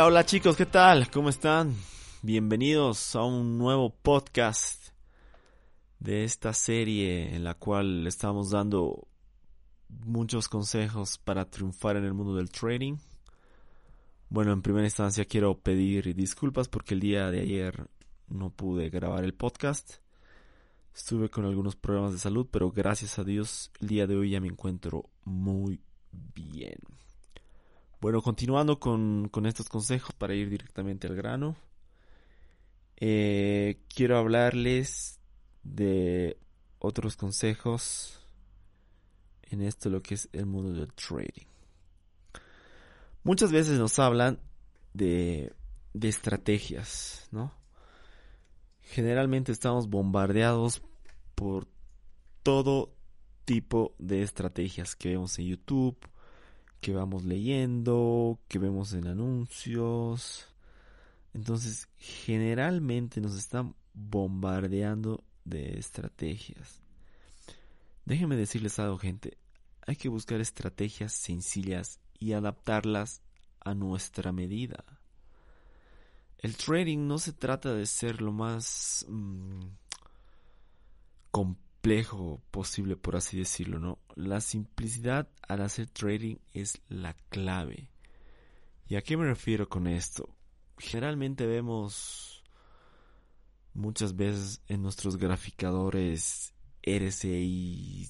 Hola, chicos, ¿qué tal? ¿Cómo están? Bienvenidos a un nuevo podcast de esta serie en la cual estamos dando muchos consejos para triunfar en el mundo del trading. Bueno, en primera instancia quiero pedir disculpas porque el día de ayer no pude grabar el podcast. Estuve con algunos problemas de salud, pero gracias a Dios el día de hoy ya me encuentro muy bien. Bueno, continuando con, estos consejos para ir directamente al grano, eh, quiero hablarles de otros consejos en esto lo que es el mundo del trading. Muchas veces nos hablan de, de estrategias, ¿no? Generalmente estamos bombardeados por todo tipo de estrategias que vemos en YouTube, que vamos leyendo, que vemos en anuncios. Entonces, generalmente nos están bombardeando de estrategias. Déjenme decirles algo, gente. Hay que buscar estrategias sencillas y adaptarlas a nuestra medida. El trading no se trata de ser lo más mm, complejo posible, por así decirlo, ¿no? La simplicidad al hacer trading es la clave. ¿Y a qué me refiero con esto? Generalmente vemos muchas veces en nuestros graficadores RSI,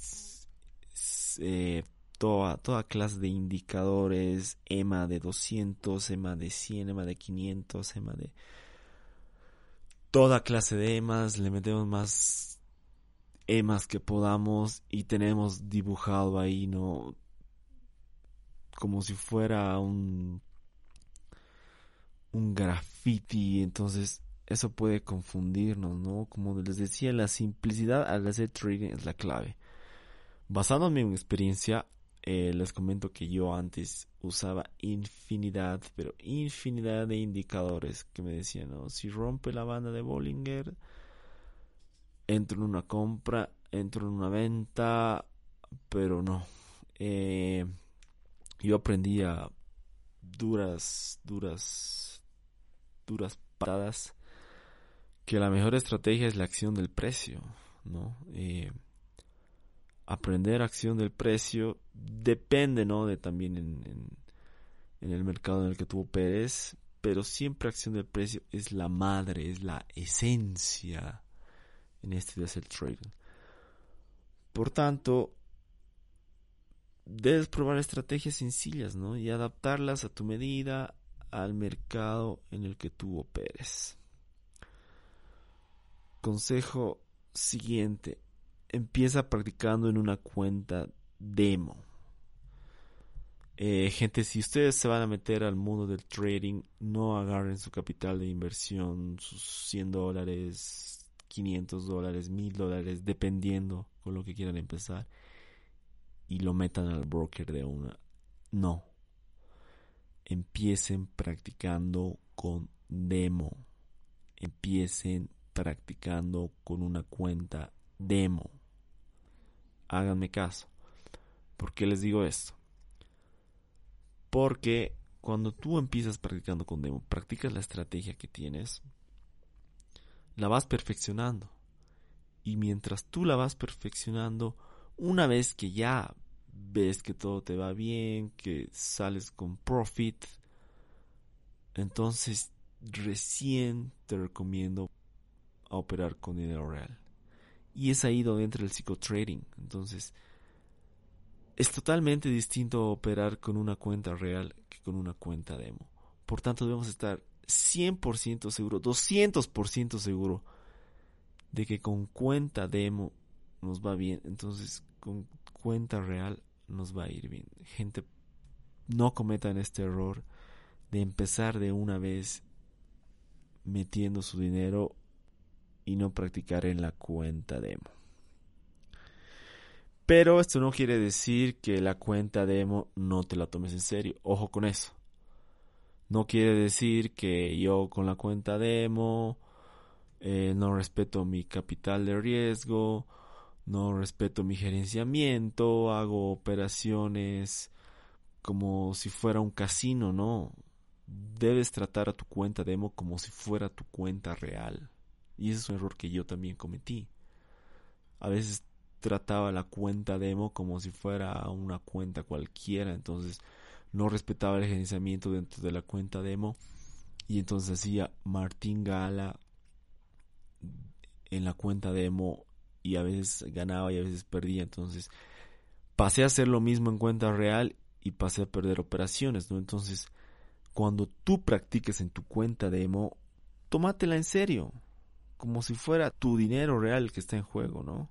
eh, toda, toda clase de indicadores, EMA de 200, EMA de 100, EMA de 500, EMA de... Toda clase de EMAs, le metemos más emas que podamos y tenemos dibujado ahí, ¿no? Como si fuera un, un graffiti, entonces eso puede confundirnos, ¿no? Como les decía, la simplicidad al hacer trading es la clave. Basándome en mi experiencia, eh, les comento que yo antes usaba infinidad, pero infinidad de indicadores que me decían, ¿no? Si rompe la banda de Bollinger, entro en una compra, entro en una venta, pero no. Eh, yo aprendí a duras, duras, duras patadas que la mejor estrategia es la acción del precio, ¿no? Eh, aprender acción del precio depende, ¿no? De también en, en el mercado en el que tú operes, pero siempre acción del precio es la madre, es la esencia en este es el trading. Por tanto, debes probar estrategias sencillas, ¿no? Y adaptarlas a tu medida, al mercado en el que tú operes. Consejo siguiente. Empieza practicando en una cuenta demo. Eh, gente, si ustedes se van a meter al mundo del trading, no agarren su capital de inversión, sus 100 dólares, 500 dólares, 1000 dólares, dependiendo con lo que quieran empezar, y lo metan al broker de una. No. Empiecen practicando con demo. Empiecen practicando con una cuenta demo. Háganme caso. ¿Por qué les digo esto? Porque cuando tú empiezas practicando con demo, practicas la estrategia que tienes, la vas perfeccionando. Y mientras tú la vas perfeccionando, una vez que ya ves que todo te va bien, que sales con profit, entonces recién te recomiendo a operar con dinero real. Y es ahí donde entra el psicotrading. Entonces, es totalmente distinto operar con una cuenta real que con una cuenta demo. Por tanto, debemos estar 100% seguro, 200% seguro de que con cuenta demo nos va bien, entonces con cuenta real nos va a ir bien. Gente, no cometan este error de empezar de una vez metiendo su dinero y no practicar en la cuenta demo. Pero esto no quiere decir que la cuenta demo no te la tomes en serio. Ojo con eso. No quiere decir que yo con la cuenta demo eh, no respeto mi capital de riesgo, no respeto mi gerenciamiento, hago operaciones como si fuera un casino, no. Debes tratar a tu cuenta demo como si fuera tu cuenta real. Y ese es un error que yo también cometí. A veces trataba la cuenta demo como si fuera una cuenta cualquiera, entonces no respetaba el gerenciamiento dentro de la cuenta demo y entonces hacía Martín Gala en la cuenta demo y a veces ganaba y a veces perdía, entonces pasé a hacer lo mismo en cuenta real y pasé a perder operaciones, ¿no? Entonces, cuando tú practiques en tu cuenta demo, tómatela en serio, como si fuera tu dinero real que está en juego, ¿no?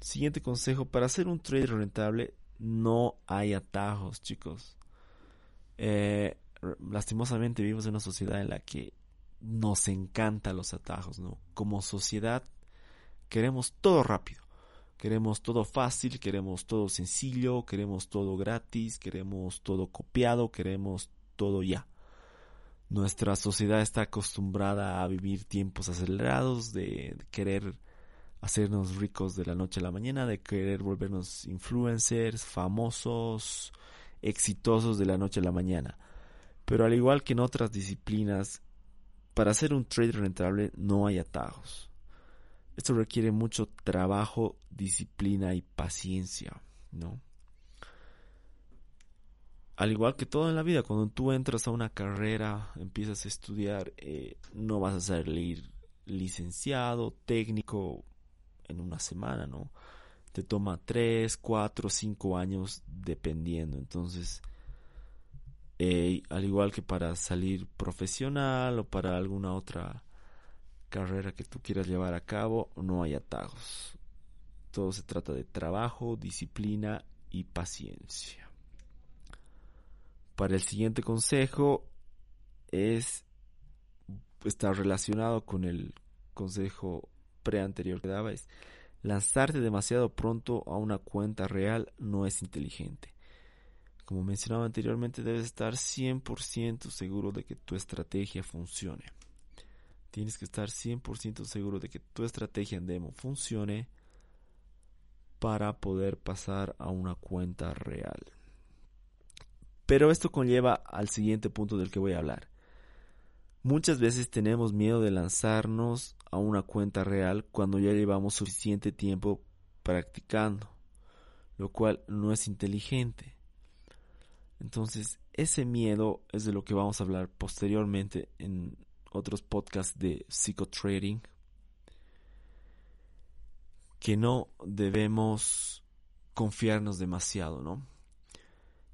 Siguiente consejo, para hacer un trade rentable no hay atajos, chicos. Eh, lastimosamente vivimos en una sociedad en la que nos encantan los atajos, ¿no? Como sociedad queremos todo rápido, queremos todo fácil, queremos todo sencillo, queremos todo gratis, queremos todo copiado, queremos todo ya. Nuestra sociedad está acostumbrada a vivir tiempos acelerados, de querer hacernos ricos de la noche a la mañana, de querer volvernos influencers, famosos, exitosos de la noche a la mañana. Pero al igual que en otras disciplinas, para hacer un trade rentable no hay atajos. Esto requiere mucho trabajo, disciplina y paciencia, ¿no? Al igual que todo en la vida, cuando tú entras a una carrera, empiezas a estudiar, eh, no vas a salir licenciado, técnico, en una semana, ¿no? Te toma tres, cuatro, cinco años dependiendo. Entonces, eh, al igual que para salir profesional o para alguna otra carrera que tú quieras llevar a cabo, no hay atajos. Todo se trata de trabajo, disciplina y paciencia. Para el siguiente consejo es estar relacionado con el consejo pre-anterior que daba es lanzarte demasiado pronto a una cuenta real no es inteligente. Como mencionaba anteriormente, debes estar 100% seguro de que tu estrategia funcione. Tienes que estar 100% seguro de que tu estrategia en demo funcione para poder pasar a una cuenta real. Pero esto conlleva al siguiente punto del que voy a hablar. Muchas veces tenemos miedo de lanzarnos a una cuenta real cuando ya llevamos suficiente tiempo practicando, lo cual no es inteligente. Entonces, ese miedo es de lo que vamos a hablar posteriormente en otros podcasts de psicotrading, que no debemos confiarnos demasiado, ¿no?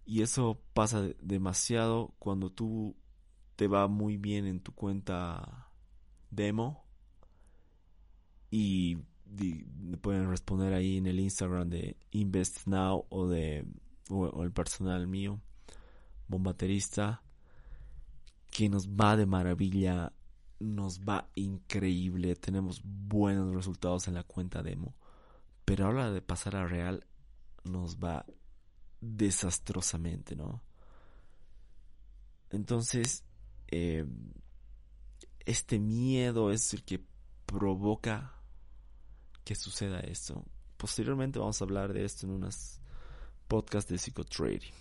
Y eso pasa demasiado cuando tú te va muy bien en tu cuenta demo y me pueden responder ahí en el Instagram de Invest Now o de o, el personal mío bombaterista que nos va de maravilla nos va increíble tenemos buenos resultados en la cuenta demo pero a la hora de pasar a real nos va desastrosamente no entonces eh, este miedo es el que provoca que suceda esto. Posteriormente vamos a hablar de esto en unas podcasts de psicotrading.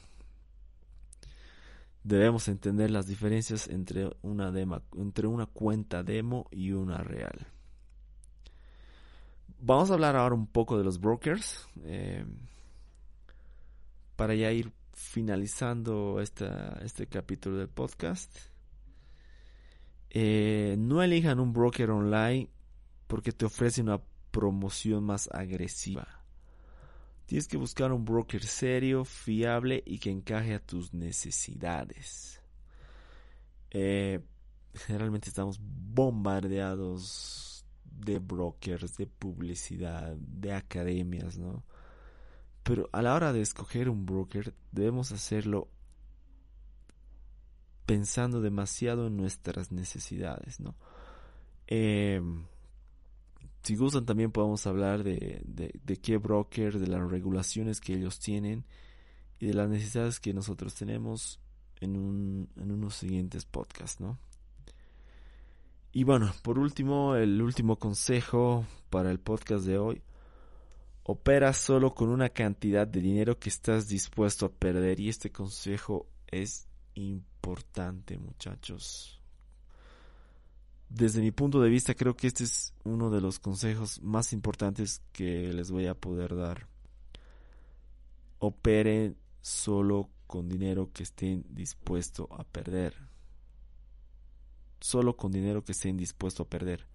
Debemos entender las diferencias entre una, demo, entre una cuenta demo y una real. Vamos a hablar ahora un poco de los brokers. Eh, para ya ir finalizando este capítulo del podcast. Eh, no elijan un broker online porque te ofrece una promoción más agresiva. Tienes que buscar un broker serio, fiable y que encaje a tus necesidades. Eh, generalmente estamos bombardeados de brokers, de publicidad, de academias, ¿no? Pero a la hora de escoger un broker debemos hacerlo pensando demasiado en nuestras necesidades, ¿no? Eh, si gustan también podemos hablar de, de, qué broker, de las regulaciones que ellos tienen y de las necesidades que nosotros tenemos en, un, en unos siguientes podcasts, ¿no? Y bueno, por último, el último consejo para el podcast de hoy. Opera solo con una cantidad de dinero que estás dispuesto a perder y este consejo es importante, muchachos. Desde mi punto de vista creo que este es uno de los consejos más importantes que les voy a poder dar. Operen solo con dinero que estén dispuestos a perder. Solo con dinero que estén dispuestos a perder.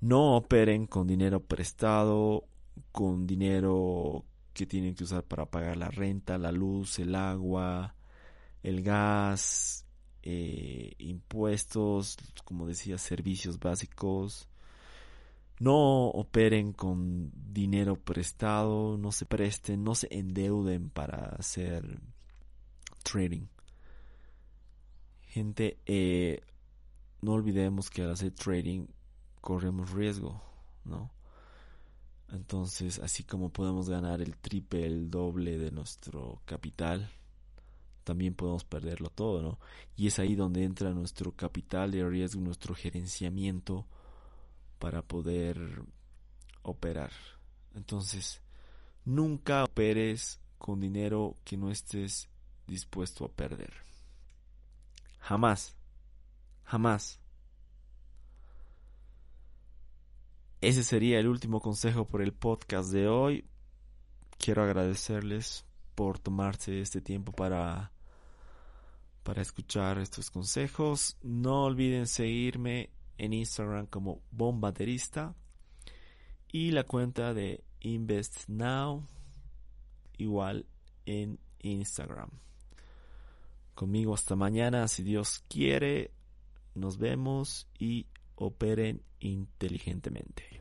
No operen con dinero prestado, con dinero que tienen que usar para pagar la renta, la luz, el agua, el gas, eh, impuestos, como decía, servicios básicos. No operen con dinero prestado, no se presten, no se endeuden para hacer trading. Gente, eh, no olvidemos que al hacer trading corremos riesgo, ¿no? Entonces, así como podemos ganar el triple, el doble de nuestro capital, también podemos perderlo todo, ¿no? Y es ahí donde entra nuestro capital de riesgo, nuestro gerenciamiento para poder operar. Entonces, nunca operes con dinero que no estés dispuesto a perder. Jamás. Jamás. Ese sería el último consejo por el podcast de hoy. Quiero agradecerles por tomarse este tiempo para para escuchar estos consejos. No olviden seguirme en Instagram como bombaterista y la cuenta de Invest Now igual en Instagram. Conmigo hasta mañana, si Dios quiere. Nos vemos y operen inteligentemente.